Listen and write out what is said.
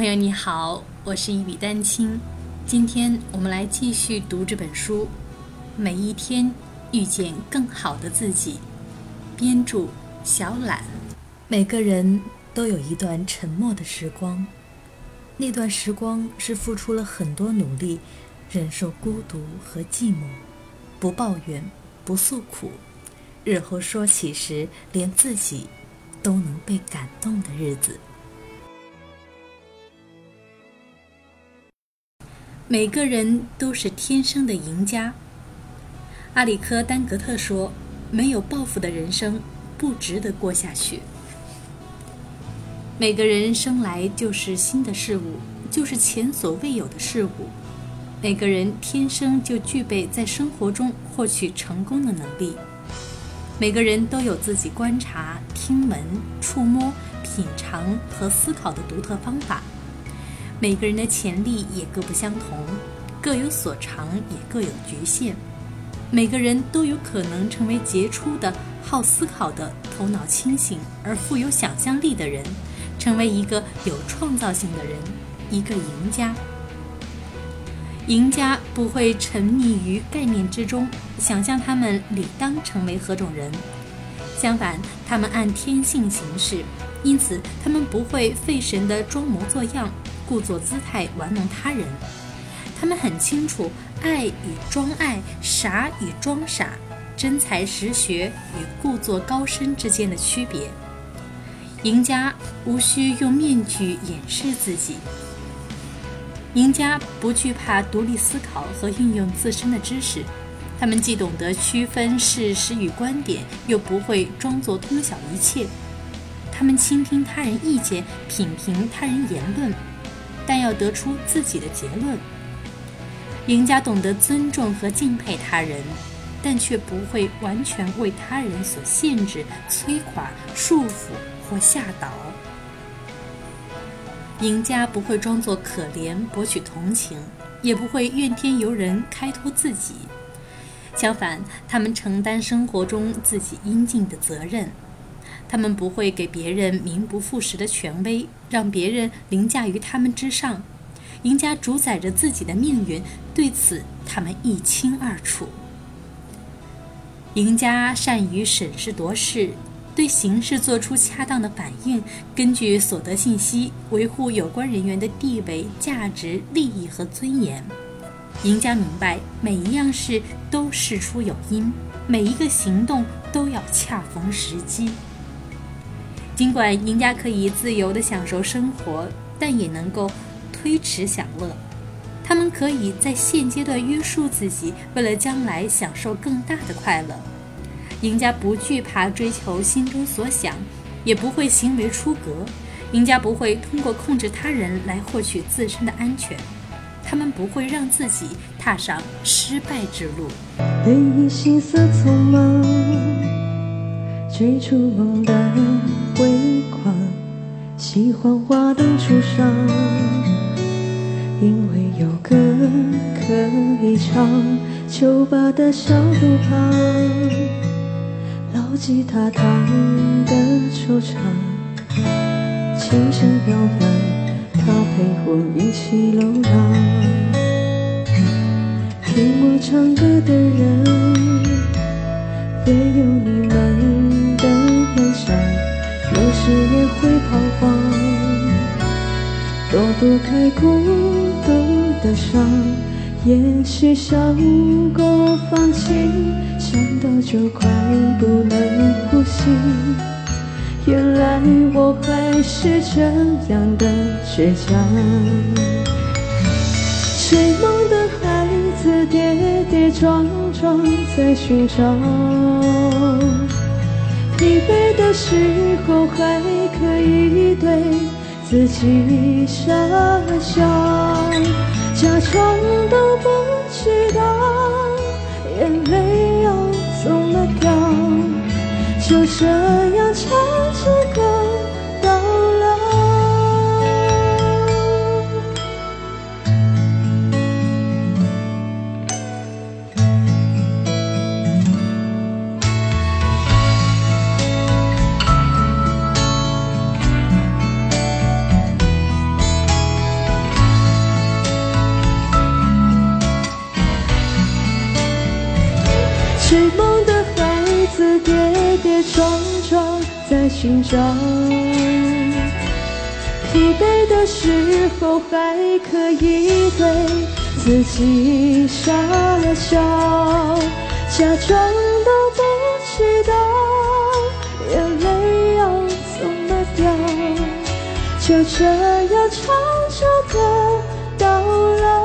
朋友你好，我是一笔丹青。今天我们来继续读这本书《每一天遇见更好的自己》，编著小懒。每个人都有一段沉默的时光，那段时光是付出了很多努力，忍受孤独和寂寞，不抱怨，不诉苦，日后说起时连自己都能被感动的日子。每个人都是天生的赢家。阿里科丹格特说：“没有抱负的人生不值得过下去。”每个人生来就是新的事物，就是前所未有的事物。每个人天生就具备在生活中获取成功的能力。每个人都有自己观察、听闻、触摸、品尝和思考的独特方法。每个人的潜力也各不相同，各有所长，也各有局限。每个人都有可能成为杰出的、好思考的、头脑清醒而富有想象力的人，成为一个有创造性的人，一个赢家。赢家不会沉溺于概念之中，想象他们理当成为何种人。相反，他们按天性行事，因此他们不会费神地装模作样。故作姿态玩弄他人，他们很清楚爱与装爱、傻与装傻、真才实学与故作高深之间的区别。赢家无需用面具掩饰自己，赢家不惧怕独立思考和运用自身的知识，他们既懂得区分事实与观点，又不会装作通晓一切。他们倾听他人意见，品评他人言论。但要得出自己的结论。赢家懂得尊重和敬佩他人，但却不会完全为他人所限制、摧垮、束缚或吓倒。赢家不会装作可怜博取同情，也不会怨天尤人开脱自己。相反，他们承担生活中自己应尽的责任。他们不会给别人名不副实的权威，让别人凌驾于他们之上。赢家主宰着自己的命运，对此他们一清二楚。赢家善于审时度势，对形势做出恰当的反应，根据所得信息维护有关人员的地位、价值、利益和尊严。赢家明白，每一样事都事出有因，每一个行动都要恰逢时机。尽管赢家可以自由地享受生活，但也能够推迟享乐。他们可以在现阶段约束自己，为了将来享受更大的快乐。赢家不惧怕追求心中所想，也不会行为出格。赢家不会通过控制他人来获取自身的安全。他们不会让自己踏上失败之路。心色匆忙，追逐梦的。微光，喜欢花灯初上，因为有歌可以唱。酒吧的小路旁，老吉他弹的惆怅，琴声悠扬，他陪我一起流浪。听我唱歌的人，也有你们。时也会彷徨，躲不开孤独的伤，也许想过放弃，想到就快不能呼吸。原来我还是这样的倔强，追梦的孩子跌跌撞撞在寻找。的时候还可以对自己傻笑，假装都不知道眼泪要怎么掉，就这样唱追梦的孩子跌跌撞撞在寻找疲惫的时候还可以对自己傻笑假装都不知道眼泪要怎么掉就这样唱着歌到老